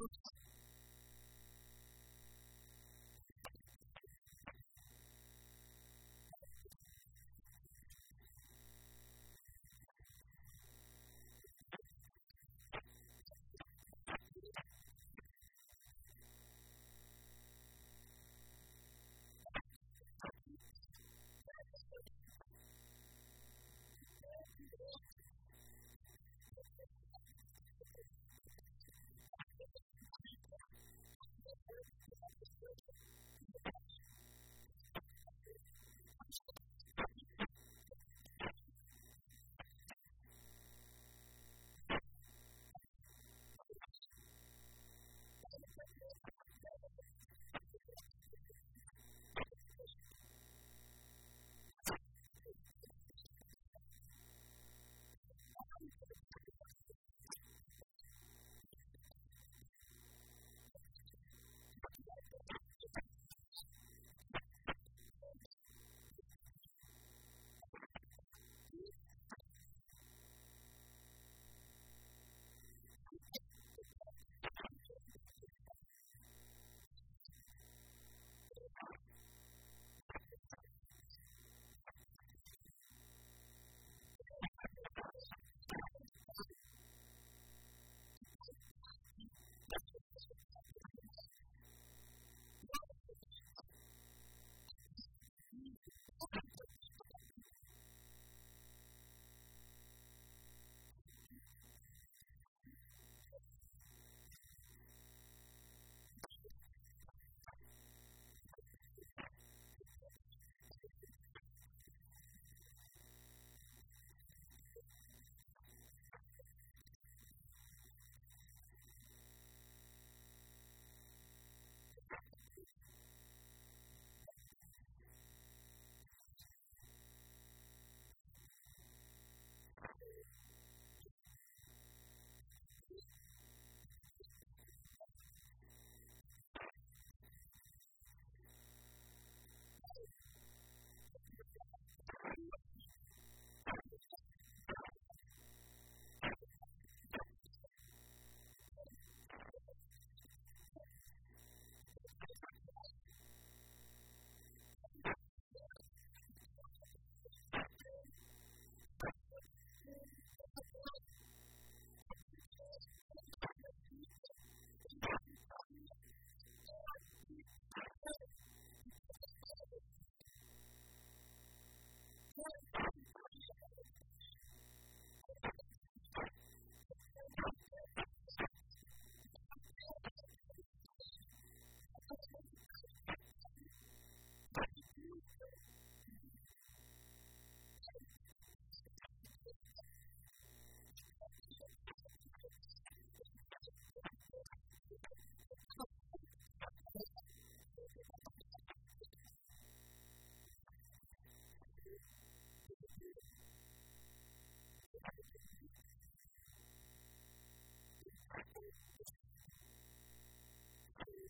Jesus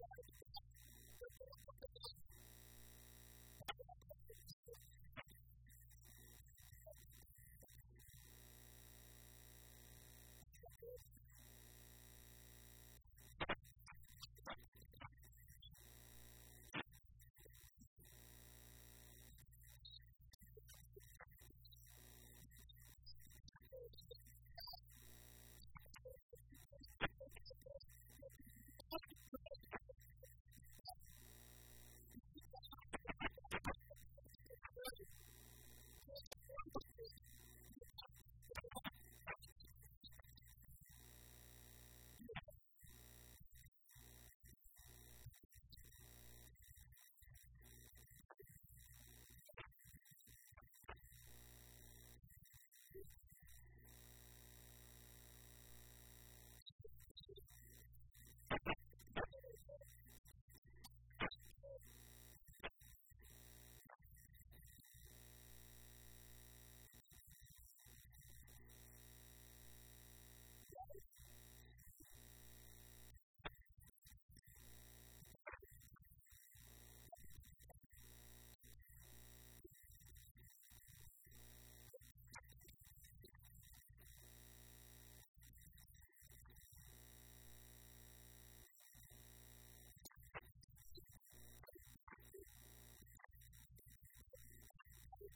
Thank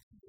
you.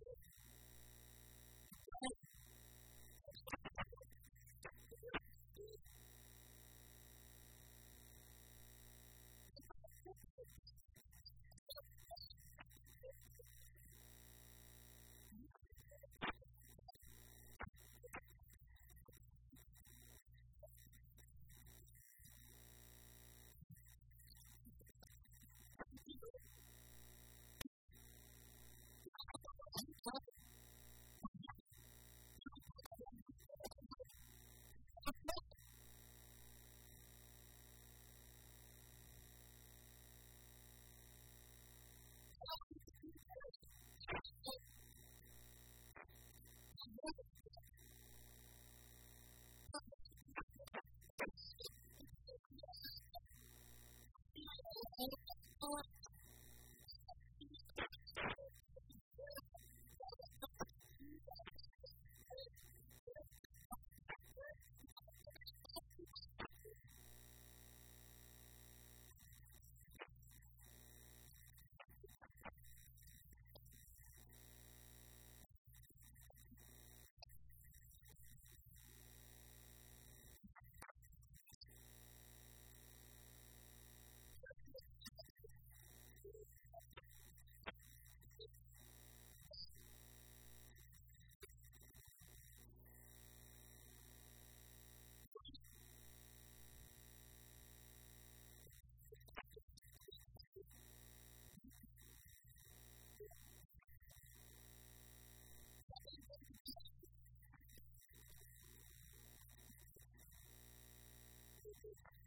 Jesus.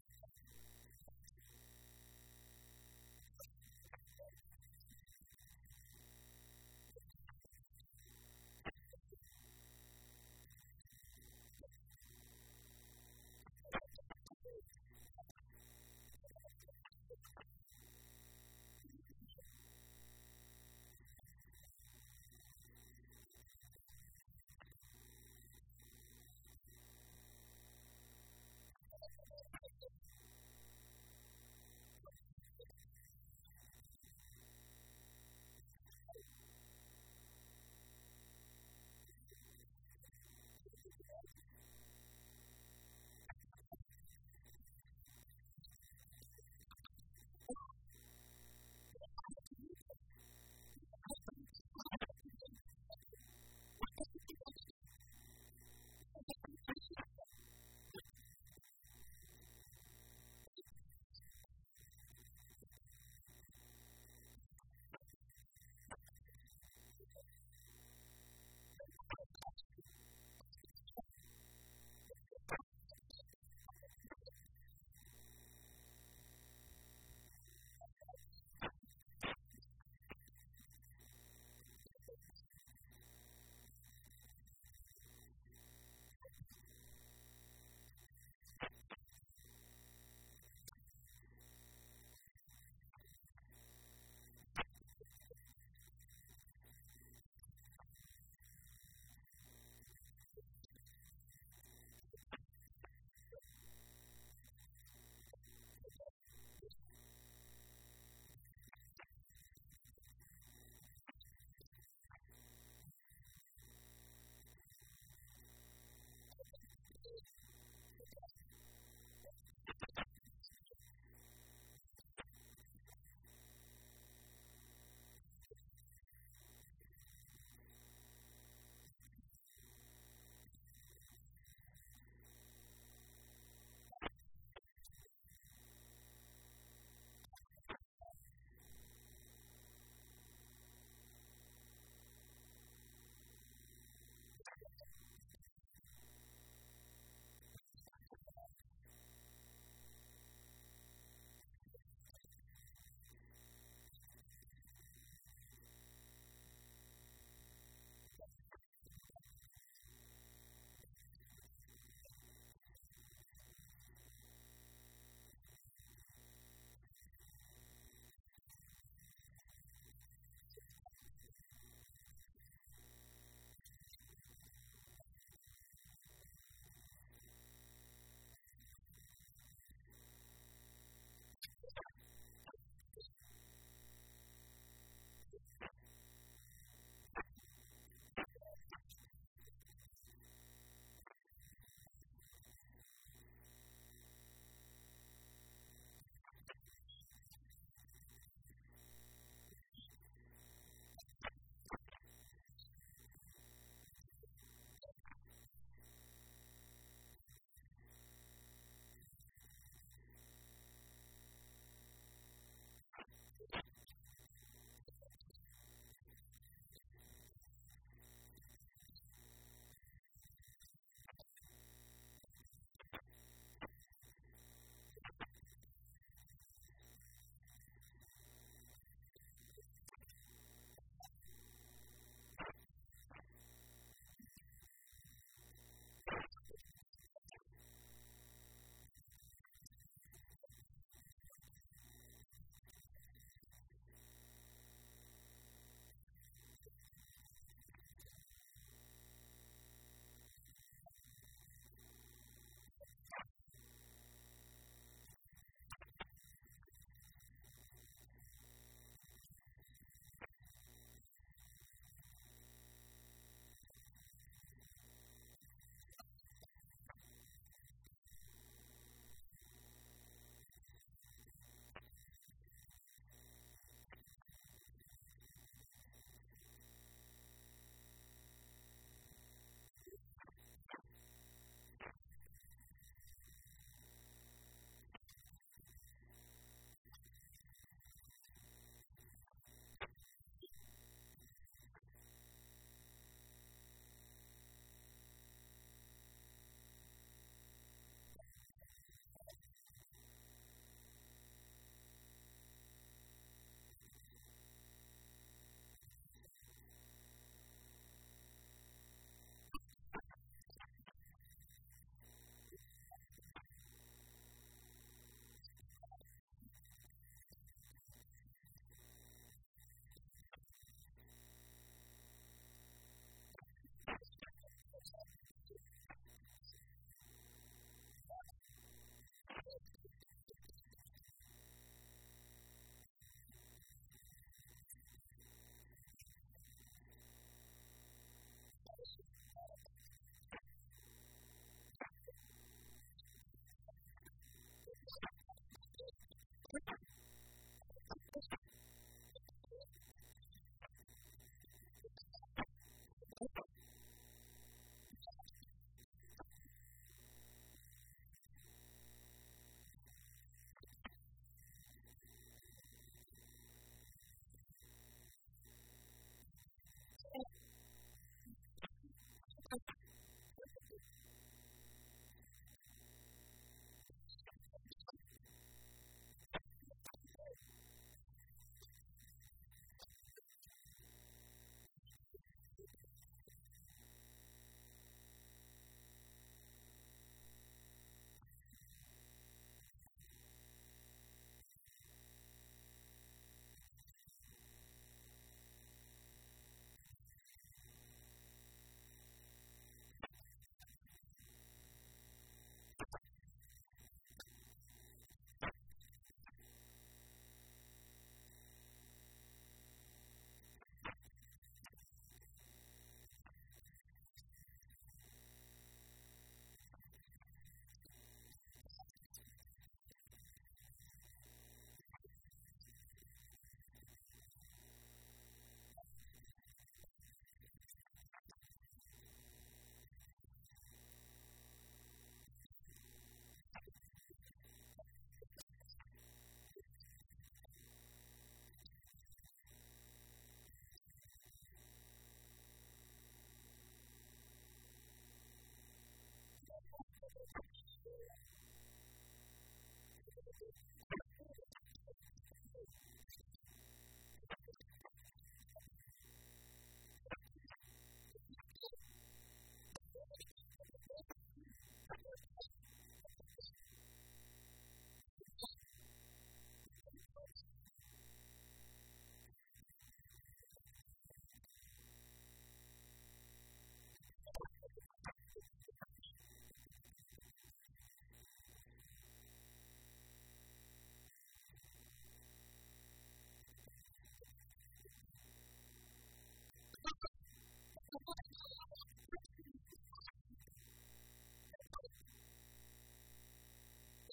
Thank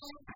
you.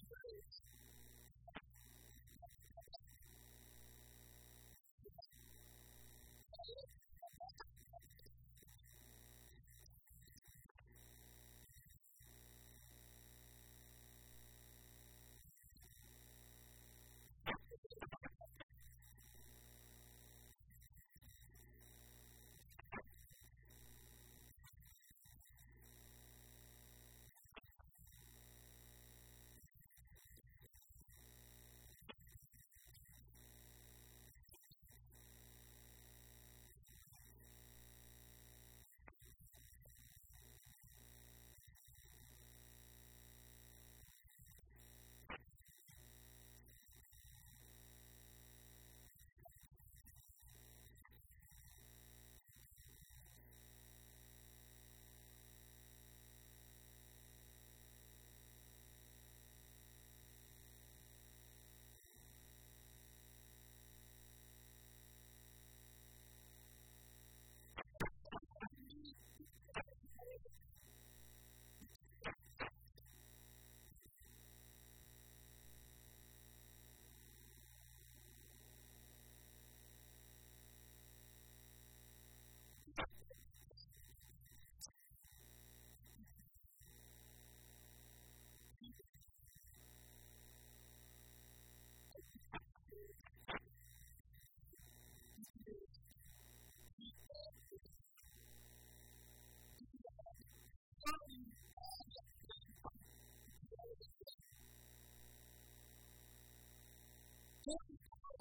days